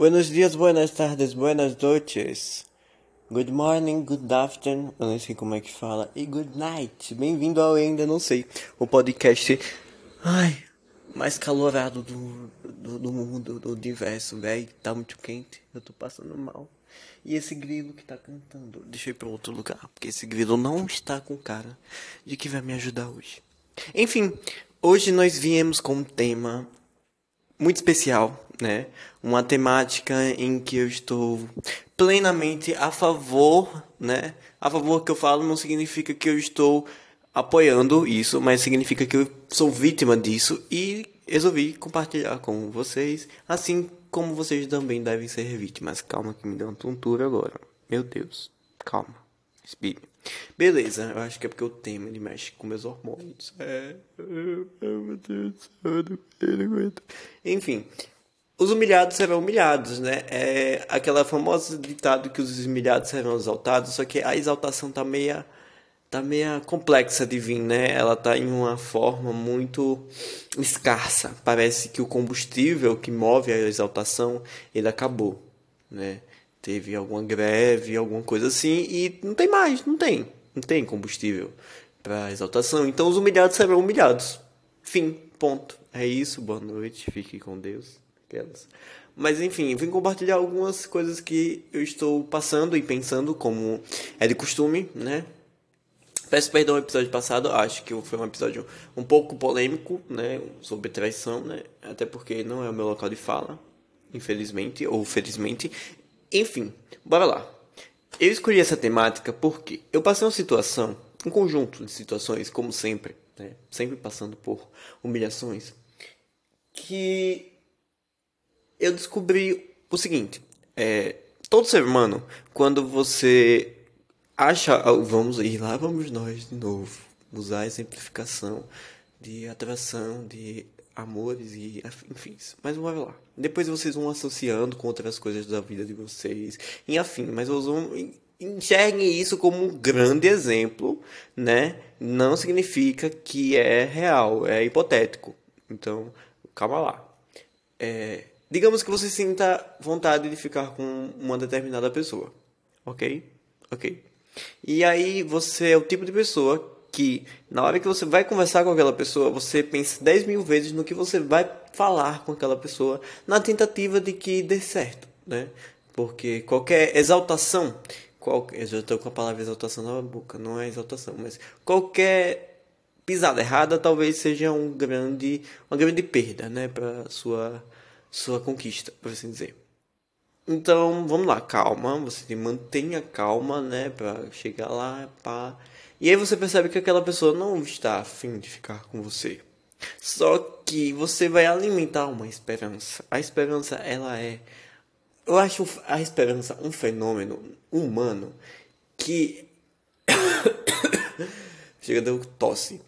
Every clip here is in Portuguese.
Buenos dias, buenas tardes, buenas noches. Good morning, good afternoon, eu não sei como é que fala, e good night. Bem-vindo ao Ainda Não Sei, o podcast ai, mais calorado do, do, do mundo, do universo, velho. Tá muito quente, eu tô passando mal. E esse grilo que tá cantando, ir pra outro lugar, porque esse grilo não está com cara de que vai me ajudar hoje. Enfim, hoje nós viemos com um tema muito especial, né? Uma temática em que eu estou plenamente a favor, né? A favor que eu falo não significa que eu estou apoiando isso, mas significa que eu sou vítima disso e resolvi compartilhar com vocês, assim como vocês também devem ser vítimas. Calma que me deu uma tontura agora. Meu Deus. Calma. Respire. Beleza, eu acho que é porque o tema ele mexe com meus hormônios. É. Meu Deus eu não aguento. Enfim, os humilhados serão humilhados, né? É aquela famosa ditado que os humilhados serão exaltados, só que a exaltação tá meia tá meia complexa de vir, né? Ela tá em uma forma muito escassa. Parece que o combustível que move a exaltação, ele acabou, né? Teve alguma greve, alguma coisa assim, e não tem mais, não tem. Não tem combustível para exaltação. Então os humilhados serão humilhados. Fim, ponto. É isso, boa noite, fique com Deus. Aquelas. Mas enfim, vim compartilhar algumas coisas que eu estou passando e pensando, como é de costume, né? Peço perdão ao episódio passado, acho que foi um episódio um pouco polêmico, né? Sobre traição, né? Até porque não é o meu local de fala, infelizmente ou felizmente. Enfim, bora lá. Eu escolhi essa temática porque eu passei uma situação, um conjunto de situações, como sempre, né? sempre passando por humilhações, que eu descobri o seguinte: é, todo ser humano, quando você acha, ah, vamos ir lá, vamos nós de novo, usar a exemplificação de atração, de amores e enfim. Mas vamos lá. Depois vocês vão associando com outras coisas da vida de vocês e afim. Mas vocês vão enxerguem isso como um grande exemplo, né? Não significa que é real, é hipotético. Então, calma lá. É, digamos que você sinta vontade de ficar com uma determinada pessoa, ok? Ok. E aí você é o tipo de pessoa que na hora que você vai conversar com aquela pessoa, você pensa 10 mil vezes no que você vai falar com aquela pessoa, na tentativa de que dê certo, né? Porque qualquer exaltação, qualquer, eu já estou com a palavra exaltação na boca, não é exaltação, mas qualquer pisada errada talvez seja um grande, uma grande perda, né, para sua sua conquista, por assim dizer. Então, vamos lá, calma, você mantenha calma, né, para chegar lá, pá. E aí você percebe que aquela pessoa não está afim de ficar com você. Só que você vai alimentar uma esperança. A esperança, ela é. Eu acho a esperança um fenômeno humano que. Chega, deu tosse.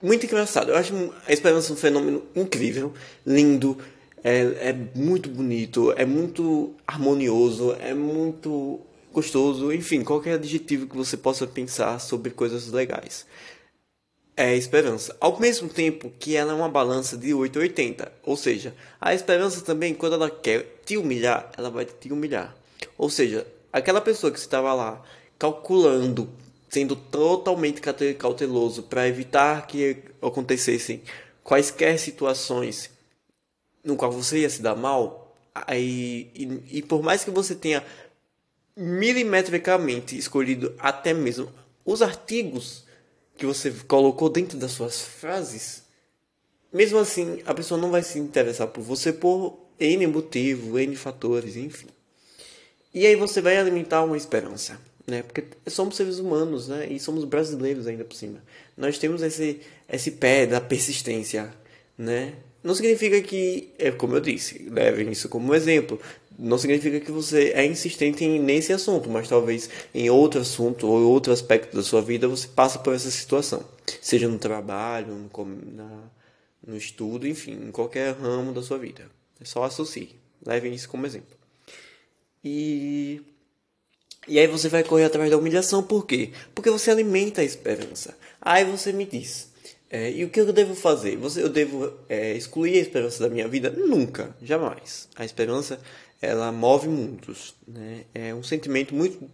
Muito engraçado. Eu acho a esperança um fenômeno incrível, lindo, é, é muito bonito, é muito harmonioso, é muito gostoso, enfim, qualquer adjetivo que você possa pensar sobre coisas legais. É esperança. Ao mesmo tempo que ela é uma balança de 880. Ou seja, a esperança também, quando ela quer te humilhar, ela vai te humilhar. Ou seja, aquela pessoa que estava lá calculando, sendo totalmente cauteloso para evitar que acontecessem quaisquer situações no qual você ia se dar mal, aí, e, e por mais que você tenha milimetricamente escolhido até mesmo os artigos que você colocou dentro das suas frases, mesmo assim a pessoa não vai se interessar por você por N motivo, N fatores, enfim. E aí você vai alimentar uma esperança, né? Porque somos seres humanos, né? E somos brasileiros ainda por cima. Nós temos esse, esse pé da persistência, né? Não significa que, é como eu disse, levem isso como exemplo não significa que você é insistente nesse assunto, mas talvez em outro assunto ou outro aspecto da sua vida você passa por essa situação, seja no trabalho, no, na, no estudo, enfim, em qualquer ramo da sua vida. É só associe, levem isso como exemplo. E e aí você vai correr atrás da humilhação, por quê? Porque você alimenta a esperança. Aí você me diz, é, e o que eu devo fazer? Você, eu devo é, excluir a esperança da minha vida? Nunca, jamais. A esperança ela move mundos, né? É um sentimento muito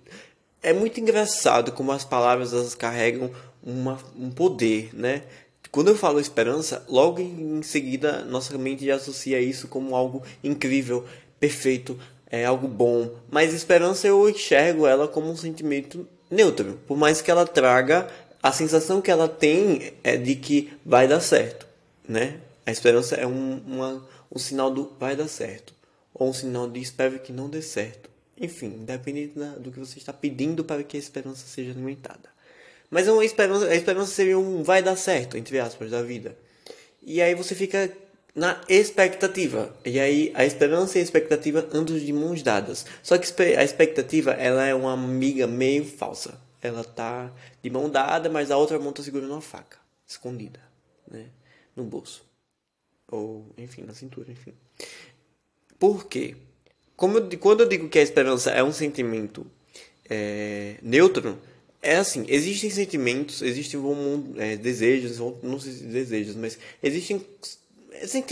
é muito engraçado como as palavras elas carregam uma, um poder, né? Quando eu falo esperança, logo em seguida nossa mente já associa isso como algo incrível, perfeito, é algo bom. Mas esperança eu enxergo ela como um sentimento neutro, por mais que ela traga a sensação que ela tem é de que vai dar certo, né? A esperança é um, uma, um sinal do vai dar certo, ou um sinal de espero que não dê certo. Enfim, independente do que você está pedindo para que a esperança seja alimentada. Mas uma esperança, a esperança seria um vai dar certo, entre aspas, da vida. E aí você fica na expectativa. E aí a esperança e a expectativa andam de mãos dadas. Só que a expectativa, ela é uma amiga meio falsa. Ela tá de mão dada, mas a outra mão tá segurando uma faca, escondida, né, no bolso. Ou, enfim, na cintura, enfim. Por quê? Como eu, quando eu digo que a esperança é um sentimento é, neutro, é assim, existem sentimentos, existem é, desejos, não sei se desejos, mas existem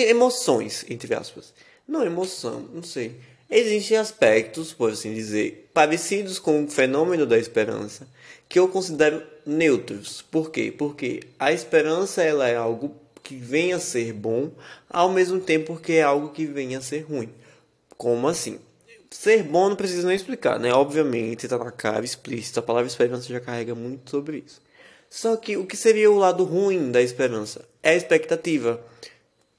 emoções, entre aspas. Não emoção, não sei. Existem aspectos, por assim dizer, parecidos com o fenômeno da esperança, que eu considero neutros. Por quê? Porque a esperança ela é algo que venha a ser bom, ao mesmo tempo que é algo que venha a ser ruim. Como assim? Ser bom não precisa nem explicar, né? Obviamente, está na cara explícito. A palavra esperança já carrega muito sobre isso. Só que o que seria o lado ruim da esperança? É a expectativa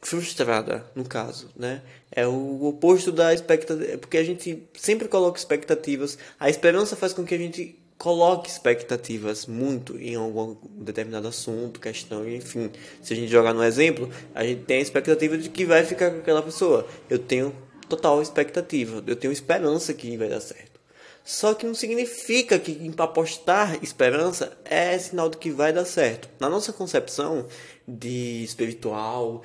frustrada, no caso, né? É o oposto da expectativa, porque a gente sempre coloca expectativas. A esperança faz com que a gente coloque expectativas muito em algum determinado assunto, questão, enfim. Se a gente jogar no exemplo, a gente tem a expectativa de que vai ficar com aquela pessoa. Eu tenho total expectativa. Eu tenho esperança que vai dar certo. Só que não significa que apostar esperança é sinal de que vai dar certo. Na nossa concepção de espiritual,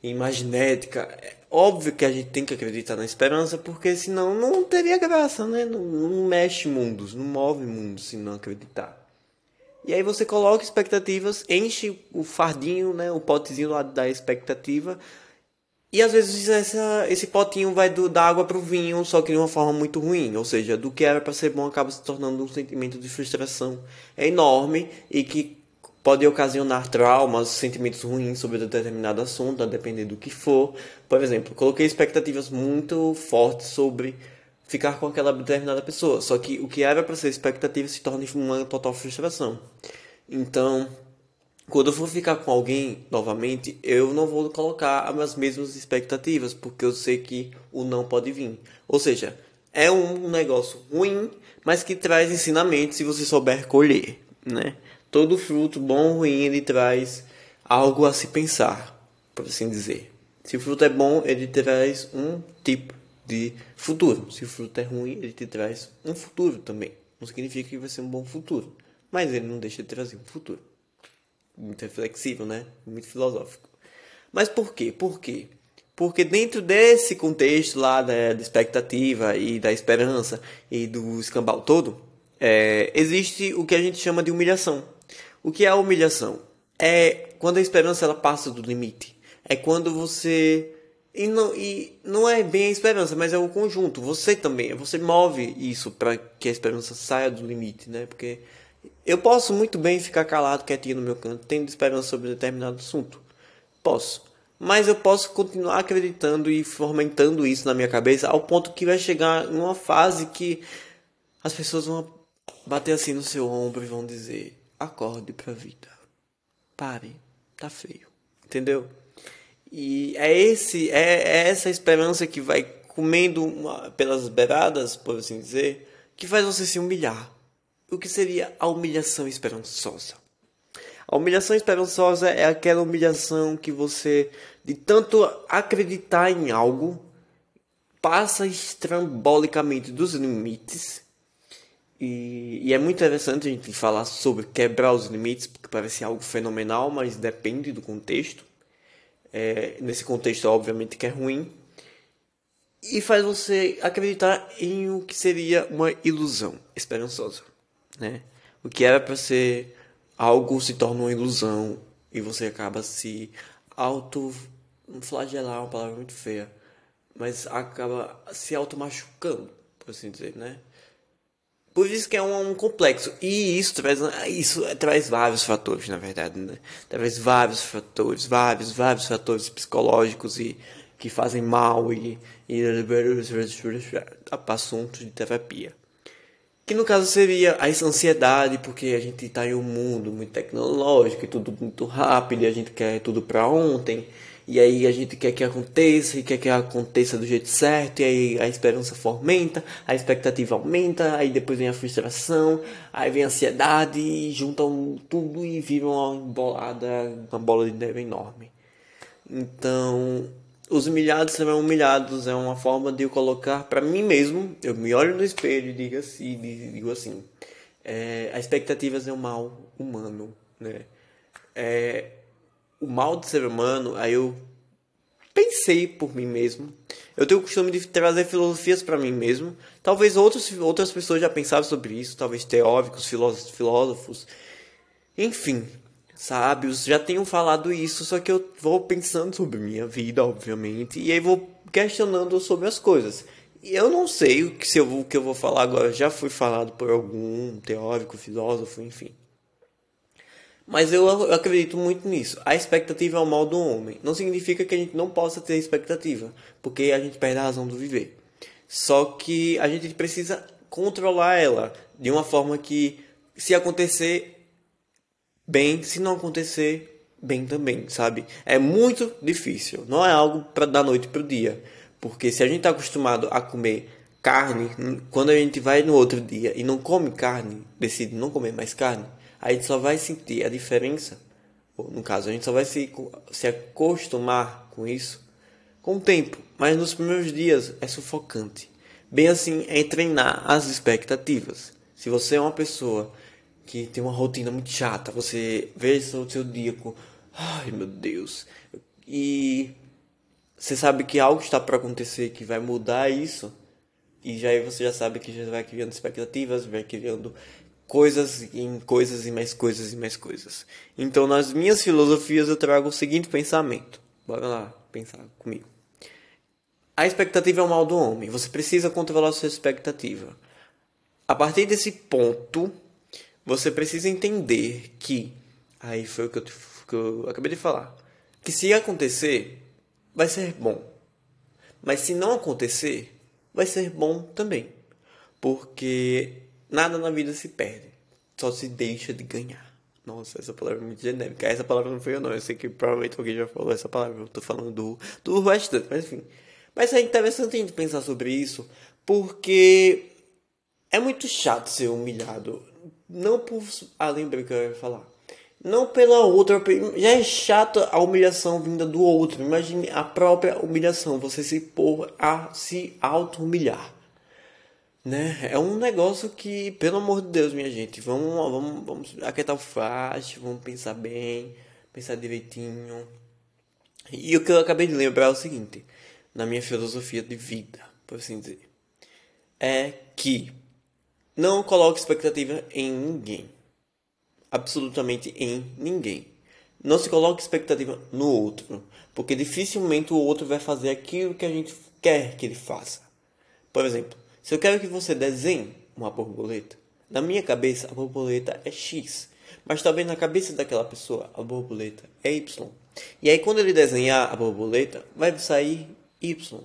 imaginética, óbvio que a gente tem que acreditar na esperança, porque senão não teria graça, né? Não, não mexe mundos, não move mundos se não acreditar. E aí você coloca expectativas, enche o fardinho, né, o potezinho lá da expectativa, e às vezes essa, esse potinho vai do, da água para o vinho, só que de uma forma muito ruim. Ou seja, do que era para ser bom acaba se tornando um sentimento de frustração enorme e que pode ocasionar traumas, sentimentos ruins sobre determinado assunto, a depender do que for. Por exemplo, coloquei expectativas muito fortes sobre ficar com aquela determinada pessoa, só que o que era para ser expectativa se torna uma total frustração. Então, quando eu for ficar com alguém novamente, eu não vou colocar as mesmas expectativas, porque eu sei que o não pode vir. Ou seja, é um negócio ruim, mas que traz ensinamento se você souber colher, né? Todo fruto bom ou ruim, ele traz algo a se pensar, por assim dizer. Se o fruto é bom, ele traz um tipo de futuro. Se o fruto é ruim, ele te traz um futuro também. Não significa que vai ser um bom futuro, mas ele não deixa de trazer um futuro muito reflexivo, né? Muito filosófico. Mas por quê? Por quê? Porque dentro desse contexto lá da, da expectativa e da esperança e do escambau todo, é, existe o que a gente chama de humilhação. O que é a humilhação? É quando a esperança ela passa do limite. É quando você e não, e não é bem a esperança, mas é o conjunto. Você também, você move isso para que a esperança saia do limite, né? Porque eu posso muito bem ficar calado, quietinho no meu canto, tendo esperança sobre determinado assunto. Posso. Mas eu posso continuar acreditando e fomentando isso na minha cabeça ao ponto que vai chegar uma fase que as pessoas vão bater assim no seu ombro e vão dizer: acorde pra vida. Pare, tá feio. Entendeu? E é esse é, é essa esperança que vai comendo uma, pelas beiradas, por assim dizer, que faz você se humilhar o que seria a humilhação esperançosa? A humilhação esperançosa é aquela humilhação que você, de tanto acreditar em algo, passa estrambolicamente dos limites. E, e, é muito interessante a gente falar sobre quebrar os limites, porque parece algo fenomenal, mas depende do contexto. É, nesse contexto, obviamente, que é ruim. E faz você acreditar em o que seria uma ilusão esperançosa né? O que era para ser algo se torna uma ilusão e você acaba se auto flagelar, uma palavra muito feia, mas acaba se automachucando, por assim dizer, né? Por isso que é um, um, complexo. E isso traz, isso traz vários fatores, na verdade, né? Traz vários fatores, vários, vários fatores psicológicos e que fazem mal e, e assuntos de terapia. Que no caso seria a ansiedade, porque a gente está em um mundo muito tecnológico e tudo muito rápido e a gente quer tudo para ontem. E aí a gente quer que aconteça e quer que aconteça do jeito certo, e aí a esperança fomenta, a expectativa aumenta, aí depois vem a frustração, aí vem a ansiedade, e juntam tudo e viram uma embolada, uma bola de neve enorme. Então, os humilhados serão humilhados é uma forma de eu colocar para mim mesmo, eu me olho no espelho e digo assim, digo assim é, expectativas é um mal humano, né? É, o mal do ser humano, aí eu pensei por mim mesmo. Eu tenho o costume de trazer filosofias para mim mesmo. Talvez outros, outras pessoas já pensaram sobre isso, talvez teóricos, filósofos, filósofos, enfim, sábios já tenham falado isso, só que eu vou pensando sobre minha vida, obviamente, e aí vou questionando sobre as coisas. E eu não sei o que, se eu, o que eu vou falar agora já foi falado por algum teórico, filósofo, enfim. Mas eu, eu acredito muito nisso. A expectativa é o mal do homem. Não significa que a gente não possa ter expectativa, porque a gente perde a razão do viver. Só que a gente precisa controlar ela de uma forma que, se acontecer, bem, se não acontecer, bem também, sabe? É muito difícil. Não é algo para da noite para o dia. Porque se a gente está acostumado a comer carne, quando a gente vai no outro dia e não come carne, decide não comer mais carne, a gente só vai sentir a diferença, no caso, a gente só vai se, se acostumar com isso com o tempo, mas nos primeiros dias é sufocante. Bem assim, é treinar as expectativas. Se você é uma pessoa que tem uma rotina muito chata, você vê o seu dia com, ai meu Deus, e você sabe que algo está para acontecer que vai mudar isso, e já aí você já sabe que já vai criando expectativas, vai criando coisas em coisas e mais coisas e mais coisas. Então, nas minhas filosofias, eu trago o seguinte pensamento. Bora lá pensar comigo. A expectativa é o mal do homem. Você precisa controlar a sua expectativa. A partir desse ponto, você precisa entender que. Aí foi o que eu, que eu acabei de falar. Que se acontecer, vai ser bom. Mas se não acontecer, vai ser bom também. Porque Nada na vida se perde, só se deixa de ganhar. Nossa, essa palavra é muito genérica. Essa palavra não foi eu, não. Eu sei que provavelmente alguém já falou essa palavra. Eu tô falando do, do restante, mas enfim. Mas é interessante a gente pensar sobre isso, porque é muito chato ser humilhado. Não por. Ah, lembrei que eu ia falar. Não pela outra. Já é chato a humilhação vinda do outro. Imagine a própria humilhação. Você se pôr a se auto-humilhar né? É um negócio que, pelo amor de Deus, minha gente, vamos, vamos, vamos aquietar o fácil, vamos pensar bem, pensar direitinho. E o que eu acabei de lembrar é o seguinte, na minha filosofia de vida, por assim dizer, é que não coloque expectativa em ninguém. Absolutamente em ninguém. Não se coloque expectativa no outro, porque dificilmente o outro vai fazer aquilo que a gente quer que ele faça. Por exemplo, se eu quero que você desenhe uma borboleta, na minha cabeça a borboleta é X, mas talvez na cabeça daquela pessoa a borboleta é Y. E aí quando ele desenhar a borboleta, vai sair Y.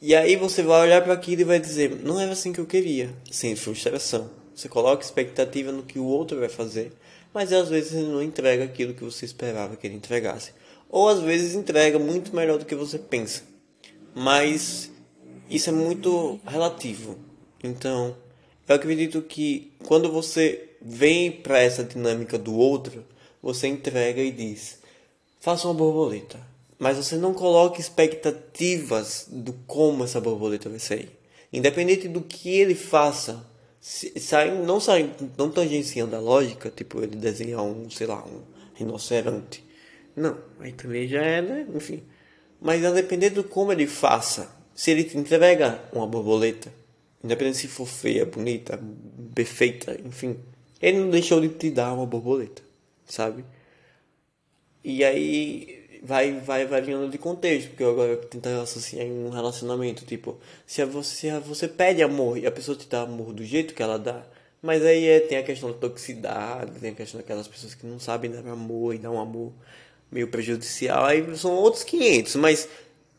E aí você vai olhar para aquilo e vai dizer, não era assim que eu queria, sem frustração. Você coloca expectativa no que o outro vai fazer, mas às vezes ele não entrega aquilo que você esperava que ele entregasse. Ou às vezes entrega muito melhor do que você pensa. Mas isso é muito relativo. Então, eu acredito que quando você vem para essa dinâmica do outro, você entrega e diz: faça uma borboleta. Mas você não coloca expectativas do como essa borboleta vai sair. Independente do que ele faça, sai, não sai, não tangenciando a lógica, tipo ele desenhar um, sei lá, um rinoceronte. Não, aí também já é, né? Enfim. Mas a depender do como ele faça, se ele te entrega uma borboleta, independente se for feia, bonita, perfeita, enfim, ele não deixou de te dar uma borboleta, sabe? E aí vai, vai variando de contexto, porque eu agora tento associar em um relacionamento, tipo, se você, você pede amor e a pessoa te dá amor do jeito que ela dá, mas aí é, tem a questão da toxicidade, tem a questão daquelas pessoas que não sabem dar amor e dar um amor meio prejudicial, aí são outros 500, mas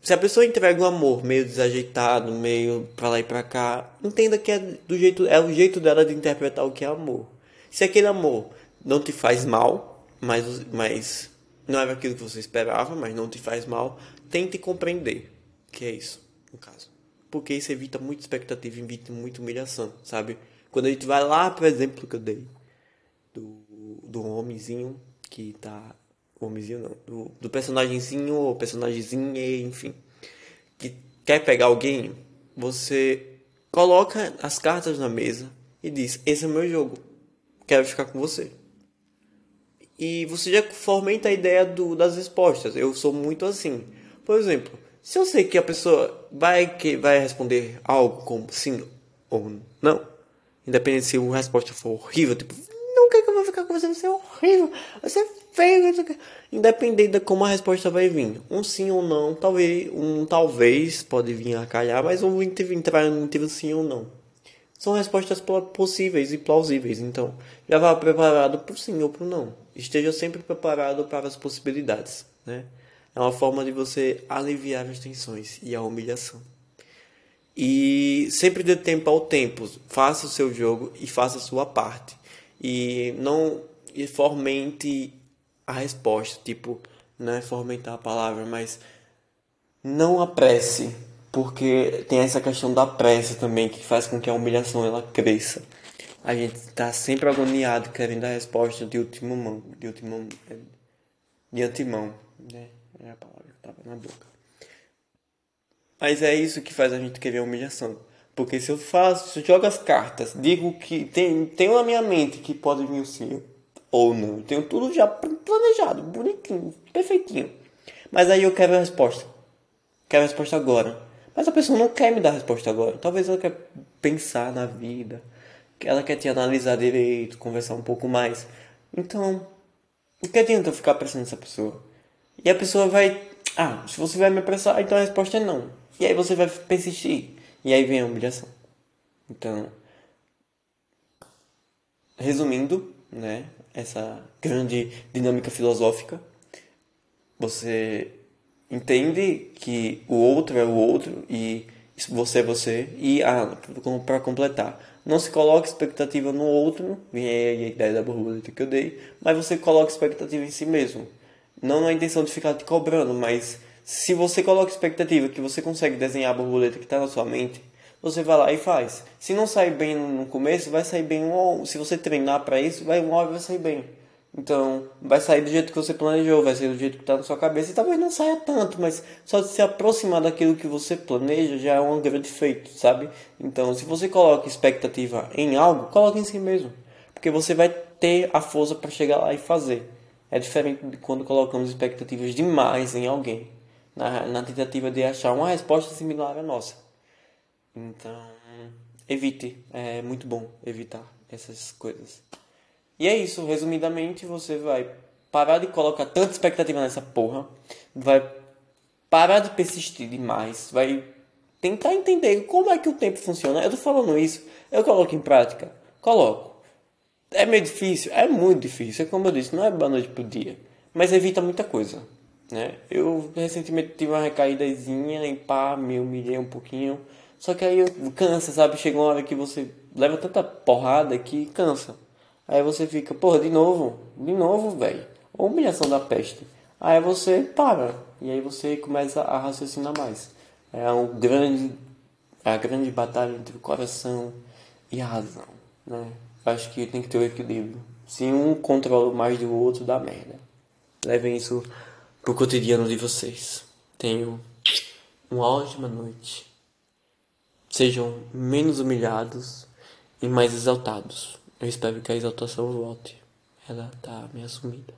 se a pessoa entrega um amor meio desajeitado, meio pra lá e pra cá, entenda que é do jeito, é o jeito dela de interpretar o que é amor. Se aquele amor não te faz mal, mas, mas não era aquilo que você esperava, mas não te faz mal, tente compreender que é isso, no caso. Porque isso evita muita expectativa, evita muita humilhação, sabe? Quando a gente vai lá, por exemplo, que eu dei do, do homenzinho que tá não, do, do personagemzinho ou personagemzinha, enfim, que quer pegar alguém, você coloca as cartas na mesa e diz: Esse é meu jogo, quero ficar com você. E você já fomenta a ideia do, das respostas. Eu sou muito assim. Por exemplo, se eu sei que a pessoa vai, que, vai responder algo como sim ou não, independente se a resposta for horrível, tipo, não quer que eu vou ficar com você, você é horrível, você é feio, independente de como a resposta vai vir. Um sim ou não, talvez, um talvez pode vir a calhar, mas um entrar no motivo sim ou não. São respostas possíveis e plausíveis, então já vá preparado para o sim ou para o não. Esteja sempre preparado para as possibilidades, né? É uma forma de você aliviar as tensões e a humilhação. E sempre dê tempo ao tempo. Faça o seu jogo e faça a sua parte. E não e fomente a resposta, tipo, não é fomentar a palavra, mas não apresse, porque tem essa questão da pressa também que faz com que a humilhação ela cresça. A gente está sempre agoniado querendo a resposta de último mão, de último de antemão, né? É a palavra que estava na boca. Mas é isso que faz a gente querer a humilhação. Porque se eu faço, se eu jogo as cartas, digo que tem, tenho na minha mente que pode vir o sim ou não. Tenho tudo já planejado, bonitinho, perfeitinho. Mas aí eu quero a resposta. Quero a resposta agora. Mas a pessoa não quer me dar a resposta agora. Talvez ela quer pensar na vida. Ela quer te analisar direito, conversar um pouco mais. Então, o que adianta eu ficar apressando essa pessoa? E a pessoa vai. Ah, se você vai me apressar, então a resposta é não. E aí você vai persistir. E aí vem a humilhação. Então, resumindo, né? essa grande dinâmica filosófica. Você entende que o outro é o outro e você é você. E ah, para completar, não se coloque expectativa no outro, vem aí a ideia da borboleta que eu dei, mas você coloca expectativa em si mesmo. Não na intenção de ficar te cobrando, mas se você coloca expectativa que você consegue desenhar a borboleta que está na sua mente, você vai lá e faz. Se não sair bem no começo, vai sair bem. Se você treinar para isso, vai uma vai sair bem. Então, vai sair do jeito que você planejou, vai sair do jeito que está na sua cabeça. E talvez não saia tanto, mas só de se aproximar daquilo que você planeja já é um grande feito, sabe? Então, se você coloca expectativa em algo, coloque em si mesmo. Porque você vai ter a força para chegar lá e fazer. É diferente de quando colocamos expectativas demais em alguém, na, na tentativa de achar uma resposta similar à nossa. Então, evite. É muito bom evitar essas coisas. E é isso, resumidamente, você vai parar de colocar tanta expectativa nessa porra, vai parar de persistir demais, vai tentar entender como é que o tempo funciona. Eu tô falando isso, eu coloco em prática, coloco. É meio difícil, é muito difícil, é como eu disse, não é da noite pro dia, mas evita muita coisa, né? Eu recentemente tive uma recaídazinha e pá, me humilhei um pouquinho, só que aí cansa, sabe? Chega uma hora que você leva tanta porrada que cansa. Aí você fica, porra, de novo, de novo, velho. Humilhação da peste. Aí você para. E aí você começa a raciocinar mais. É um grande, é a grande batalha entre o coração e a razão, né? Acho que tem que ter o um equilíbrio. Se um controla mais do outro, dá merda. Levem isso pro cotidiano de vocês. Tenham uma ótima noite sejam menos humilhados e mais exaltados. Eu espero que a exaltação volte. Ela tá meio assumida.